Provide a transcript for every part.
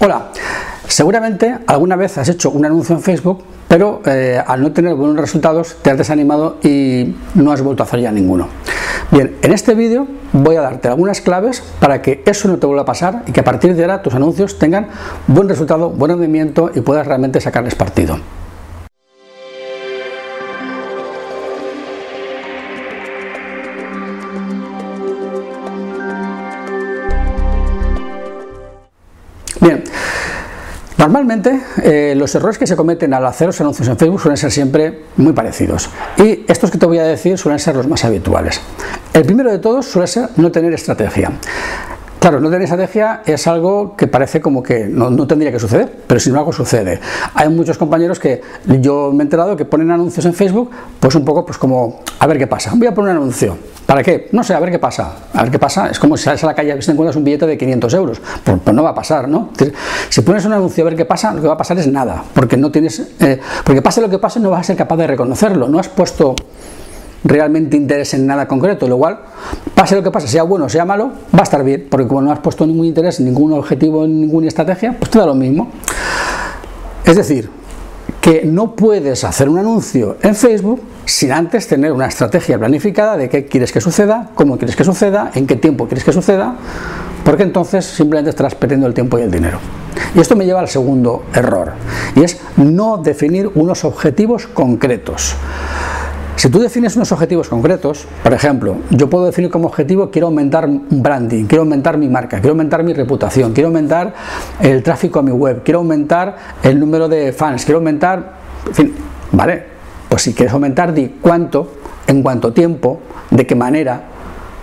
Hola, seguramente alguna vez has hecho un anuncio en Facebook, pero eh, al no tener buenos resultados te has desanimado y no has vuelto a hacer ya ninguno. Bien, en este vídeo voy a darte algunas claves para que eso no te vuelva a pasar y que a partir de ahora tus anuncios tengan buen resultado, buen rendimiento y puedas realmente sacarles partido. Normalmente eh, los errores que se cometen al hacer los anuncios en Facebook suelen ser siempre muy parecidos y estos que te voy a decir suelen ser los más habituales. El primero de todos suele ser no tener estrategia. Claro, no tener estrategia es algo que parece como que no, tendría que suceder, pero sin embargo sucede. Hay muchos compañeros que yo me he enterado que ponen anuncios en Facebook, pues un poco pues como, a ver qué pasa, voy a poner un anuncio. ¿Para qué? No sé, a ver qué pasa. A ver qué pasa. Es como si sales a la calle y te encuentras un billete de 500 euros. Pues, pues, no va a pasar, ¿no? Si pones un anuncio a ver qué pasa, lo que va a pasar es nada. Porque no tienes. Eh, porque pase lo que pase, no vas a ser capaz de reconocerlo. No has puesto realmente interés en nada concreto, lo cual, pase lo que pase, sea bueno o sea malo, va a estar bien, porque como no has puesto ningún interés, ningún objetivo, ninguna estrategia, pues te da lo mismo. Es decir, que no puedes hacer un anuncio en Facebook sin antes tener una estrategia planificada de qué quieres que suceda, cómo quieres que suceda, en qué tiempo quieres que suceda, porque entonces simplemente estarás perdiendo el tiempo y el dinero. Y esto me lleva al segundo error, y es no definir unos objetivos concretos. Si tú defines unos objetivos concretos, por ejemplo, yo puedo definir como objetivo quiero aumentar branding, quiero aumentar mi marca, quiero aumentar mi reputación, quiero aumentar el tráfico a mi web, quiero aumentar el número de fans, quiero aumentar, en fin, ¿vale? Pues si quieres aumentar, di cuánto, en cuánto tiempo, de qué manera,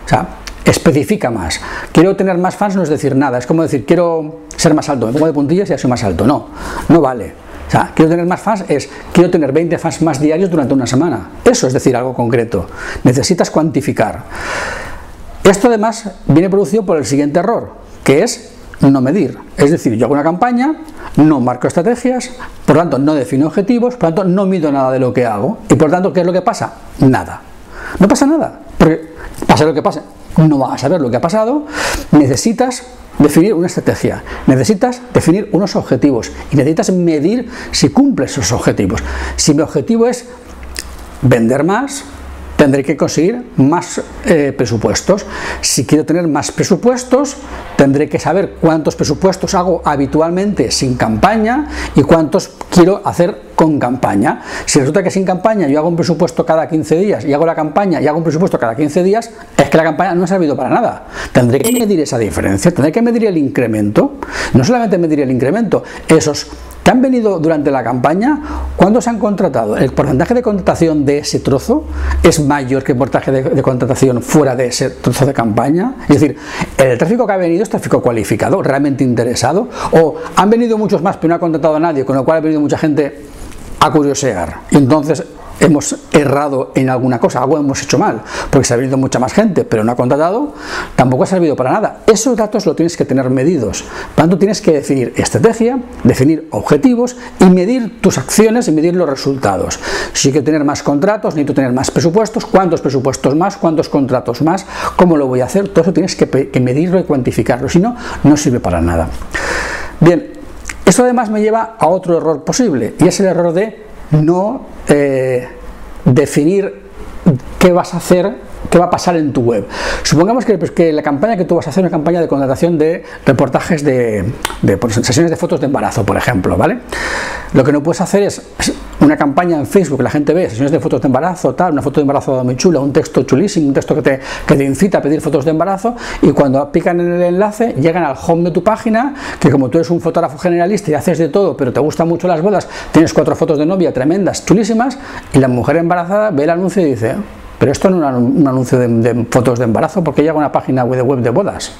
o sea, especifica más. Quiero tener más fans no es decir nada, es como decir quiero ser más alto, me pongo de puntillas y ya soy más alto, no, no vale. O sea, quiero tener más fans es, quiero tener 20 fans más diarios durante una semana. Eso es decir algo concreto. Necesitas cuantificar. Esto además viene producido por el siguiente error, que es no medir. Es decir, yo hago una campaña, no marco estrategias, por lo tanto no defino objetivos, por lo tanto no mido nada de lo que hago. Y por lo tanto, ¿qué es lo que pasa? Nada. No pasa nada. Porque pase lo que pase, no vas a saber lo que ha pasado. Necesitas definir una estrategia, necesitas definir unos objetivos y necesitas medir si cumples esos objetivos. Si mi objetivo es vender más, tendré que conseguir más eh, presupuestos. Si quiero tener más presupuestos, tendré que saber cuántos presupuestos hago habitualmente sin campaña y cuántos quiero hacer con campaña. Si resulta que sin campaña yo hago un presupuesto cada 15 días y hago la campaña y hago un presupuesto cada 15 días, es que la campaña no ha servido para nada. Tendré que medir esa diferencia, tendré que medir el incremento. No solamente medir el incremento, esos que han venido durante la campaña, ¿cuándo se han contratado? ¿El porcentaje de contratación de ese trozo es mayor que el porcentaje de, contratación fuera de ese trozo de campaña? Es decir, ¿el tráfico que ha venido es tráfico cualificado, realmente interesado? ¿O han venido muchos más pero no ha contratado a nadie, con lo cual ha venido mucha gente a curiosear? Y entonces hemos errado en alguna cosa, algo hemos hecho mal, porque se ha venido mucha más gente, pero no ha contratado, tampoco ha servido para nada. Esos datos lo tienes que tener medidos. Tanto, tienes que definir estrategia, definir objetivos y medir tus acciones y medir los resultados. Si quiero tener más contratos, necesito tener más presupuestos, cuántos presupuestos más, cuántos contratos más, cómo lo voy a hacer, todo eso tienes que, que medirlo y cuantificarlo, si no, no sirve para nada. Bien, esto además me lleva a otro error posible, y es el error de no eh, definir qué vas a hacer qué va a pasar en tu web. Supongamos que, pues, que, la campaña que tú vas a hacer es una campaña de contratación de reportajes de, pues, sesiones de fotos de embarazo, por ejemplo, ¿vale? Lo que no puedes hacer es una campaña en Facebook que la gente ve, sesiones de fotos de embarazo, tal, una foto de embarazo muy chula, un texto chulísimo, un texto que te, que te incita a pedir fotos de embarazo y cuando pican en el enlace llegan al home de tu página, que como tú eres un fotógrafo generalista y haces de todo, pero te gustan mucho las bodas, tienes cuatro fotos de novia tremendas, chulísimas, y la mujer embarazada ve el anuncio y dice, pero esto no es un anuncio de, de fotos de embarazo porque llega una página web de bodas.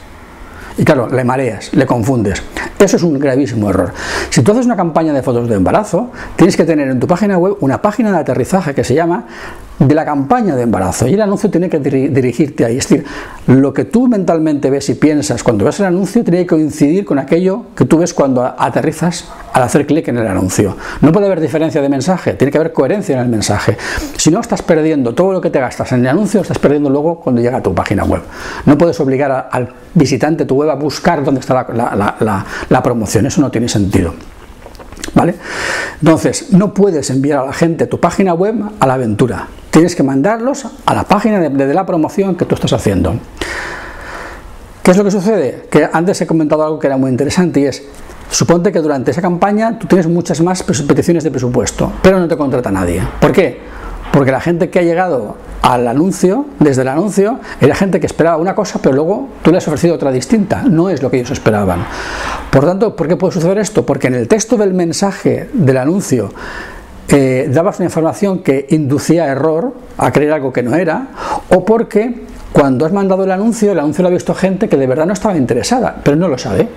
Y claro, le mareas, le confundes. Eso es un gravísimo error. Si tú haces una campaña de fotos de embarazo, tienes que tener en tu página web una página de aterrizaje que se llama de la campaña de embarazo y el anuncio tiene que dirigirte ahí. Es decir, lo que tú mentalmente ves y piensas cuando ves el anuncio tiene que coincidir con aquello que tú ves cuando aterrizas al hacer clic en el anuncio. No puede haber diferencia de mensaje, tiene que haber coherencia en el mensaje. Si no, estás perdiendo todo lo que te gastas en el anuncio, estás perdiendo luego cuando llega a tu página web. No puedes obligar al visitante de tu web a buscar dónde está la promoción, eso no tiene sentido. ¿Vale? Entonces, no puedes enviar a la gente tu página web a la aventura. Tienes que mandarlos a la página de, la promoción que tú estás haciendo. ¿Qué es lo que sucede? Que antes he comentado algo que era muy interesante y es, suponte que durante esa campaña tú tienes muchas más peticiones de presupuesto, pero no te contrata nadie. ¿Por qué? Porque la gente que ha llegado al anuncio, desde el anuncio, era gente que esperaba una cosa, pero luego tú le has ofrecido otra distinta. No es lo que ellos esperaban. Por tanto, ¿por qué puede suceder esto? Porque en el texto del mensaje del anuncio eh, dabas una información que inducía error a creer algo que no era, o porque cuando has mandado el anuncio, el anuncio lo ha visto gente que de verdad no estaba interesada, pero no lo sabe.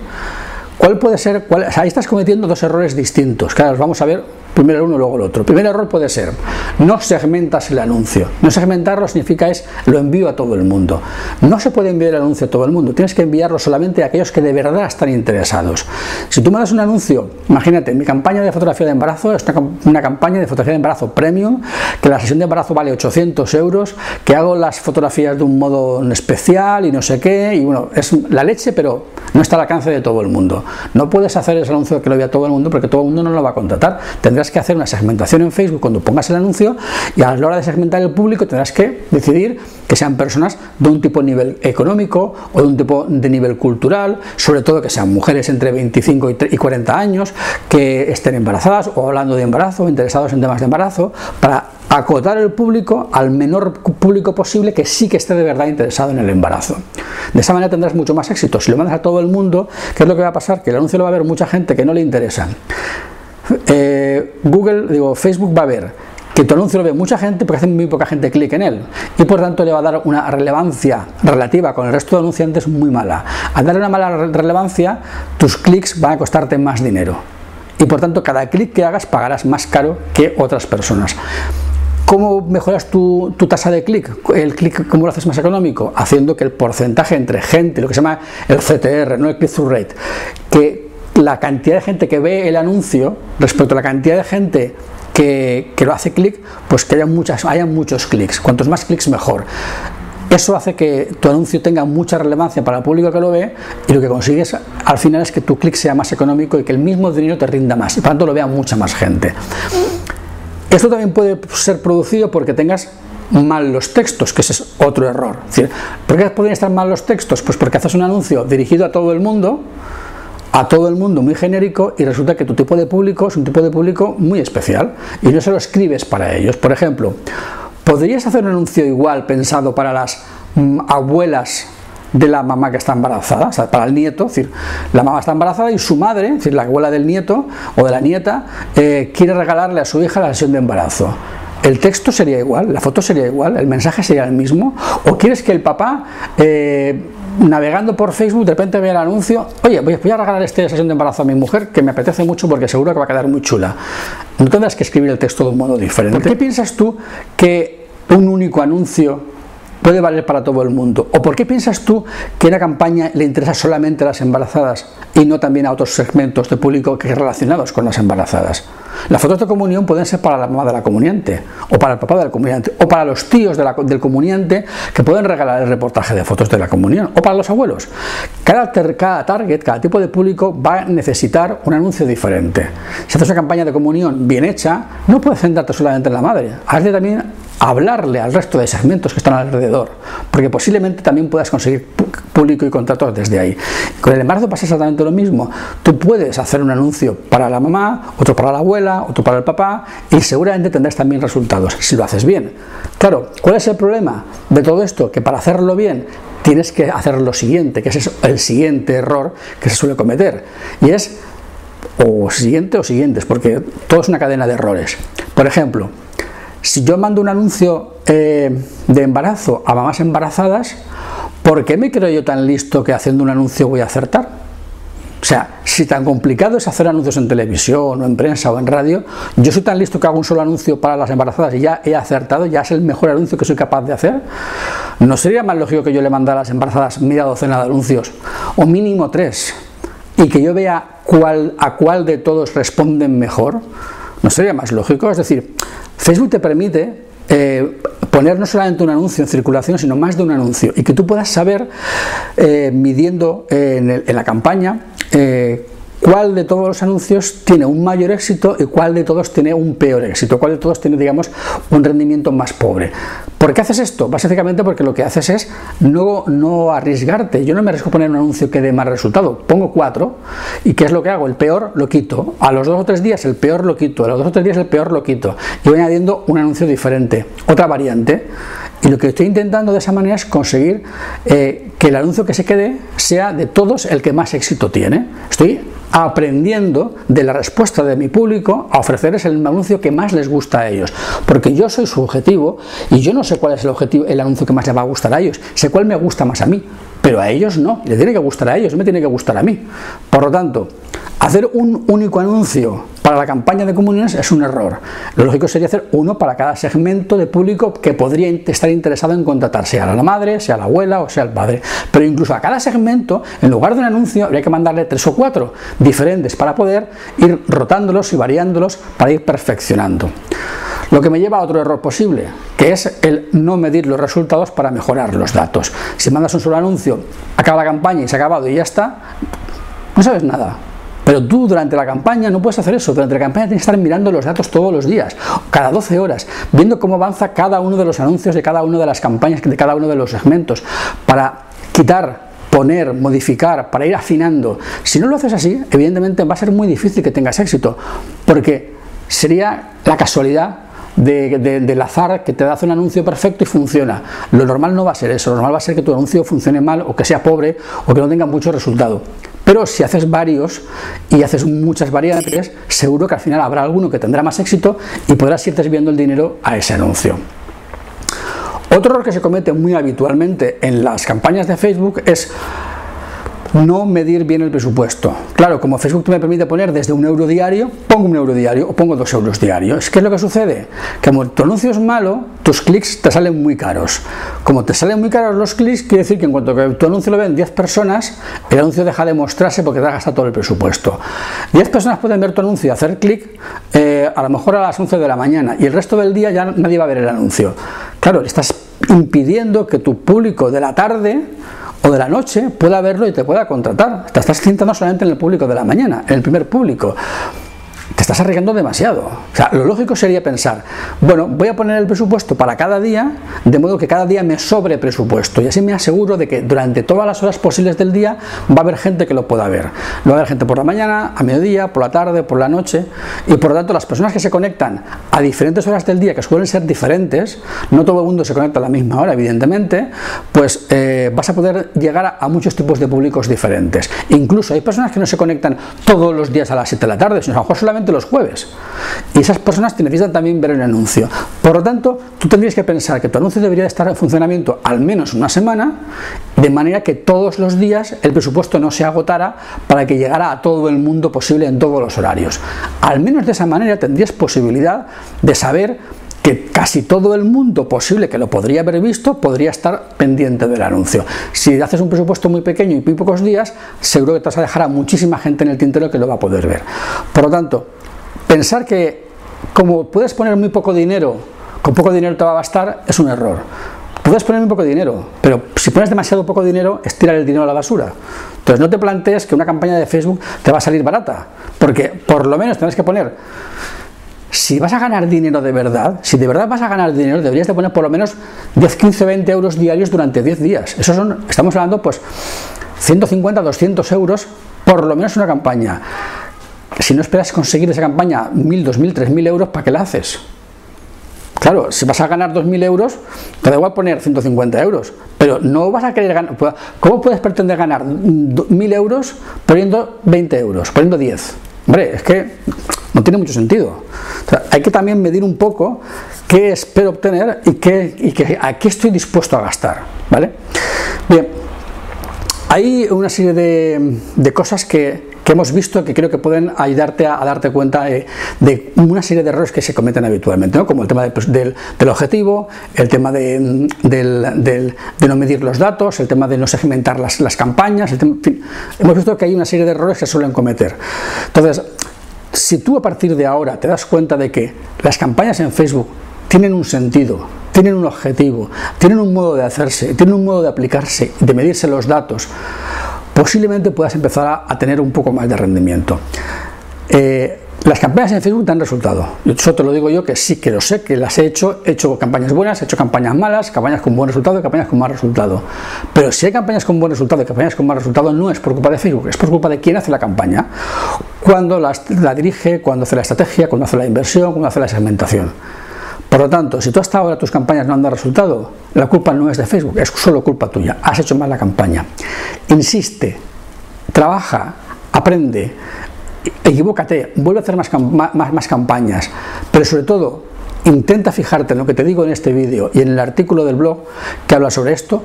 ¿Cuál puede ser? ahí estás cometiendo dos errores distintos, los vamos a ver primero el uno luego el otro. primer error puede ser, no segmentas el anuncio. No segmentarlo significa es lo envío a todo el mundo. No se puede enviar el anuncio a todo el mundo, tienes que enviarlo solamente a aquellos que de verdad están interesados. Si tú me das un anuncio, imagínate, mi campaña de fotografía de embarazo es una campaña de fotografía de embarazo premium, que la sesión de embarazo vale 800 euros, que hago las fotografías de un modo especial y no sé qué, y bueno, es la leche, pero no está al alcance de todo el mundo. No puedes hacer ese anuncio que lo vea todo el mundo porque todo el mundo no lo va a contratar. Tendrás que hacer una segmentación en Facebook cuando pongas el anuncio y a la hora de segmentar el público tendrás que decidir que sean personas de un tipo de nivel económico o de un tipo de nivel cultural, sobre todo que sean mujeres entre 25 y 40 años, que estén embarazadas o hablando de embarazo, interesados en temas de embarazo, para acotar el público al menor público posible que sí que esté de verdad interesado en el embarazo. De esa manera tendrás mucho más éxito. Si lo mandas a todo el mundo, ¿qué es lo que va a pasar? Que el anuncio lo va a ver mucha gente que no le interesa. Eh, Google, digo, Facebook va a ver que tu anuncio lo ve mucha gente porque hace muy poca gente clic en él y por tanto le va a dar una relevancia relativa con el resto de anunciantes muy mala. Al darle una mala relevancia, tus clics van a costarte más dinero y por tanto cada clic que hagas pagarás más caro que otras personas. ¿Cómo mejoras tu, tasa de clic? ¿El clic cómo lo haces más económico? Haciendo que el porcentaje entre gente, lo que se llama el CTR, no el click-through rate, que la cantidad de gente que ve el anuncio respecto a la cantidad de gente que, lo hace clic, pues que haya, muchas, haya muchos clics. Cuantos más clics, mejor. Eso hace que tu anuncio tenga mucha relevancia para el público que lo ve y lo que consigues al final es que tu clic sea más económico y que el mismo dinero te rinda más y por tanto lo vea mucha más gente. Esto también puede ser producido porque tengas mal los textos, que ese es otro error. ¿Por qué pueden estar mal los textos? Pues porque haces un anuncio dirigido a todo el mundo a todo el mundo muy genérico y resulta que tu tipo de público es un tipo de público muy especial y no se lo escribes para ellos. Por ejemplo, ¿podrías hacer un anuncio igual pensado para las mm, abuelas de la mamá que está embarazada, o sea, para el nieto, es decir, la mamá está embarazada y su madre, es decir, la abuela del nieto o de la nieta, eh, quiere regalarle a su hija la sesión de embarazo. El texto sería igual, la foto sería igual, el mensaje sería el mismo, o quieres que el papá eh, navegando por Facebook, de repente ve el anuncio, oye, voy a regalar esta sesión de embarazo a mi mujer, que me apetece mucho porque seguro que va a quedar muy chula. No tendrás que escribir el texto de un modo diferente. ¿Por qué piensas tú que un único anuncio puede valer para todo el mundo? ¿O por qué piensas tú que una campaña le interesa solamente a las embarazadas y no también a otros segmentos de público que relacionados con las embarazadas? Las fotos de comunión pueden ser para la mamá de la comuniante, o para el papá del comuniante, o para los tíos del comuniante que pueden regalar el reportaje de fotos de la comunión, o para los abuelos. Cada, cada target, cada tipo de público va a necesitar un anuncio diferente. Si haces una campaña de comunión bien hecha, no puedes centrarte solamente en la madre, hazle también hablarle al resto de segmentos que están alrededor, porque posiblemente también puedas conseguir público y contratos desde ahí. Con el embarazo pasa exactamente lo mismo. Tú puedes hacer un anuncio para la mamá, otro para la abuela, otro para el papá, y seguramente tendrás también resultados si lo haces bien. Claro, ¿cuál es el problema de todo esto? Que para hacerlo bien tienes que hacer lo siguiente, que es el siguiente error que se suele cometer, y es o siguiente o siguientes, porque todo es una cadena de errores. Por ejemplo, si yo mando un anuncio eh, de embarazo a mamás embarazadas, ¿por qué me creo yo tan listo que haciendo un anuncio voy a acertar? O sea, si tan complicado es hacer anuncios en televisión o en prensa o en radio, yo soy tan listo que hago un solo anuncio para las embarazadas y ya he acertado, ya es el mejor anuncio que soy capaz de hacer. ¿No sería más lógico que yo le mandara a las embarazadas media docena de anuncios o mínimo tres y que yo vea a cuál de todos responden mejor? ¿No sería más lógico? Es decir, Facebook te permite eh, poner no solamente un anuncio en circulación, sino más de un anuncio, y que tú puedas saber, eh, midiendo en, la campaña, eh, cuál de todos los anuncios tiene un mayor éxito y cuál de todos tiene un peor éxito, cuál de todos tiene, digamos, un rendimiento más pobre. ¿Por qué haces esto? Básicamente porque lo que haces es no, no arriesgarte. Yo no me arriesgo a poner un anuncio que dé más resultado. Pongo cuatro y ¿qué es lo que hago? El peor lo quito. A los dos o tres días el peor lo quito. A los dos o tres días el peor lo quito. Y voy añadiendo un anuncio diferente, otra variante. Y lo que estoy intentando de esa manera es conseguir eh, que el anuncio que se quede sea de todos el que más éxito tiene. Estoy aprendiendo de la respuesta de mi público a ofrecerles el anuncio que más les gusta a ellos. Porque yo soy su objetivo y yo no sé cuál es el objetivo, el anuncio que más les va a gustar a ellos, sé cuál me gusta más a mí, pero a ellos no, le tiene que gustar a ellos, me tiene que gustar a mí. Por lo tanto, hacer un único anuncio para la campaña de comuniones es un error. Lo lógico sería hacer uno para cada segmento de público que podría estar interesado en contratar, sea la madre, sea la abuela o sea el padre. Pero incluso a cada segmento, en lugar de un anuncio, habría que mandarle tres o cuatro diferentes para poder ir rotándolos y variándolos para ir perfeccionando. Lo que me lleva a otro error posible, que es el no medir los resultados para mejorar los datos. Si mandas un solo anuncio, acaba la campaña y se ha acabado y ya está, no sabes nada. Pero tú durante la campaña no puedes hacer eso. Durante la campaña tienes que estar mirando los datos todos los días, cada 12 horas, viendo cómo avanza cada uno de los anuncios de cada una de las campañas, de cada uno de los segmentos, para quitar poner, modificar, para ir afinando. Si no lo haces así, evidentemente va a ser muy difícil que tengas éxito, porque sería la casualidad de, del azar que te hace un anuncio perfecto y funciona. Lo normal no va a ser eso, lo normal va a ser que tu anuncio funcione mal o que sea pobre o que no tenga mucho resultado. Pero si haces varios y haces muchas variantes, seguro que al final habrá alguno que tendrá más éxito y podrás ir desviando el dinero a ese anuncio. Otro error que se comete muy habitualmente en las campañas de Facebook es no medir bien el presupuesto. Claro, como Facebook me permite poner desde un euro diario, pongo un euro diario o pongo dos euros diarios. ¿Qué es lo que sucede? Que como tu anuncio es malo, tus clics te salen muy caros. Como te salen muy caros los clics, quiere decir que en cuanto que tu anuncio lo ven 10 personas, el anuncio deja de mostrarse porque te ha gastado todo el presupuesto. 10 personas pueden ver tu anuncio y hacer clic eh, a lo mejor a las 11 de la mañana y el resto del día ya nadie va a ver el anuncio. Claro, estás impidiendo que tu público de la tarde o de la noche pueda verlo y te pueda contratar. Te estás centrando solamente en el público de la mañana, en el primer público te estás arriesgando demasiado. O sea, lo lógico sería pensar, bueno, voy a poner el presupuesto para cada día, de modo que cada día me sobre presupuesto y así me aseguro de que durante todas las horas posibles del día va a haber gente que lo pueda ver. Va a haber gente por la mañana, a mediodía, por la tarde, por la noche y por lo tanto las personas que se conectan a diferentes horas del día, que suelen ser diferentes, no todo el mundo se conecta a la misma hora, evidentemente, pues eh, vas a poder llegar a, a muchos tipos de públicos diferentes. Incluso hay personas que no se conectan todos los días a las 7 de la tarde, sino a lo mejor solamente los jueves. Y esas personas te necesitan también ver el anuncio. Por lo tanto, tú tendrías que pensar que tu anuncio debería estar en funcionamiento al menos una semana, de manera que todos los días el presupuesto no se agotara para que llegara a todo el mundo posible en todos los horarios. Al menos de esa manera tendrías posibilidad de saber casi todo el mundo posible que lo podría haber visto podría estar pendiente del anuncio. Si haces un presupuesto muy pequeño y muy pocos días, seguro que te vas a dejar a muchísima gente en el tintero que lo va a poder ver. Por lo tanto, Pensar que como puedes poner muy poco dinero, con poco dinero te va a bastar, es un error. Puedes poner muy poco dinero, pero si pones demasiado poco dinero, es tirar el dinero a la basura. Entonces no te plantees que una campaña de Facebook te va a salir barata, porque por lo menos tienes que poner si vas a ganar dinero de verdad, si de verdad vas a ganar dinero, deberías de poner por lo menos 10, 15, 20 euros diarios durante 10 días. Eso son, estamos hablando pues 150, 200 euros por lo menos una campaña si no esperas conseguir esa campaña 1.000, 2.000, 3.000 euros, ¿para qué la haces? Claro, si vas a ganar 2.000 euros, te da igual poner 150 euros, pero no vas a querer ganar. ¿Cómo puedes pretender ganar 1.000 euros poniendo 20 euros, poniendo 10? Hombre, es que no tiene mucho sentido. hay que también medir un poco qué espero obtener y, qué, a qué estoy dispuesto a gastar. ¿vale? Bien, hay una serie de cosas que que hemos visto que creo que pueden ayudarte a, darte cuenta de, una serie de errores que se cometen habitualmente, ¿no? como el tema pues, del, objetivo, el tema de, no medir los datos, el tema de no segmentar las, campañas, en fin, hemos visto que hay una serie de errores que suelen cometer. Entonces, si tú a partir de ahora te das cuenta de que las campañas en Facebook tienen un sentido, tienen un objetivo, tienen un modo de hacerse, tienen un modo de aplicarse, de medirse los datos, posiblemente puedas empezar a, tener un poco más de rendimiento. Eh, las campañas en Facebook dan resultado. Yo te lo digo yo que sí que lo sé, que las he hecho, he hecho campañas buenas, he hecho campañas malas, campañas con buen resultado campañas con mal resultado. Pero si hay campañas con buen resultado y campañas con mal resultado, no es por culpa de Facebook, es por culpa de quien hace la campaña, cuando la, la dirige, cuando hace la estrategia, cuando hace la inversión, cuando hace la segmentación. Por lo tanto, si tú hasta ahora tus campañas no han dado resultado, la culpa no es de Facebook, es solo culpa tuya. Has hecho mal la campaña. Insiste, trabaja, aprende, equivócate, vuelve a hacer más, campañas, pero sobre todo intenta fijarte en lo que te digo en este vídeo y en el artículo del blog que habla sobre esto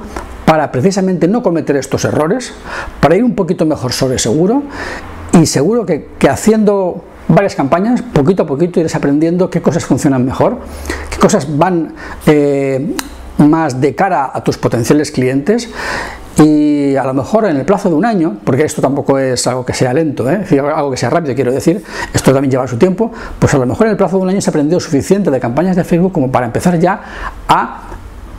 para precisamente no cometer estos errores, para ir un poquito mejor sobre seguro y seguro que haciendo varias campañas, poquito a poquito irás aprendiendo qué cosas funcionan mejor, qué cosas van eh, más de cara a tus potenciales clientes y a lo mejor en el plazo de un año, porque esto tampoco es algo que sea lento, ¿eh? algo que sea rápido, quiero decir, esto también lleva su tiempo, pues a lo mejor en el plazo de un año se ha aprendido suficiente de campañas de Facebook como para empezar ya a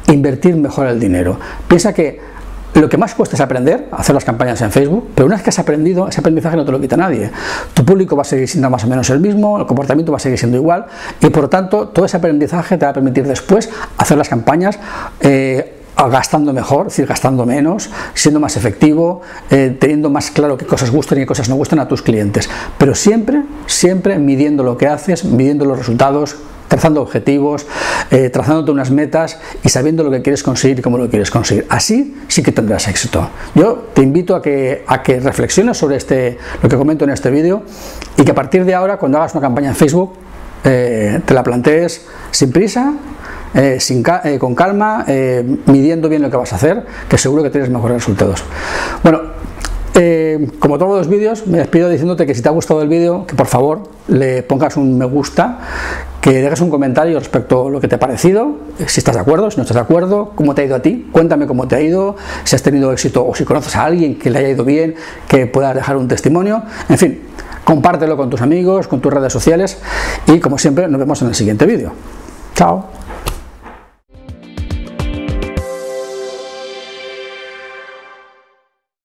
invertir mejor el dinero. Piensa que lo que más cuesta es aprender, hacer las campañas en Facebook, pero una vez que has aprendido, ese aprendizaje no te lo quita nadie. Tu público va a seguir siendo más o menos el mismo, el comportamiento va a seguir siendo igual y por lo tanto todo ese aprendizaje te va a permitir después hacer las campañas. Eh, gastando mejor, es decir, gastando menos, siendo más efectivo, eh, teniendo más claro qué cosas gustan y qué cosas no gustan a tus clientes. Pero siempre, siempre midiendo lo que haces, midiendo los resultados, trazando objetivos, eh, trazándote unas metas y sabiendo lo que quieres conseguir y cómo lo quieres conseguir. Así sí que tendrás éxito. Yo te invito a que, a que reflexiones sobre este, lo que comento en este vídeo y que a partir de ahora, cuando hagas una campaña en Facebook, eh, te la plantees sin prisa, eh, sin, con calma, midiendo bien lo que vas a hacer, que seguro que tienes mejores resultados. Bueno, como todos los vídeos, me despido diciéndote que si te ha gustado el vídeo, que por favor le pongas un me gusta, que dejes un comentario respecto a lo que te ha parecido, si estás de acuerdo, si no estás de acuerdo, cómo te ha ido a ti, cuéntame cómo te ha ido, si has tenido éxito o si conoces a alguien que le haya ido bien, que pueda dejar un testimonio, en fin, compártelo con tus amigos, con tus redes sociales y como siempre nos vemos en el siguiente vídeo. Chao.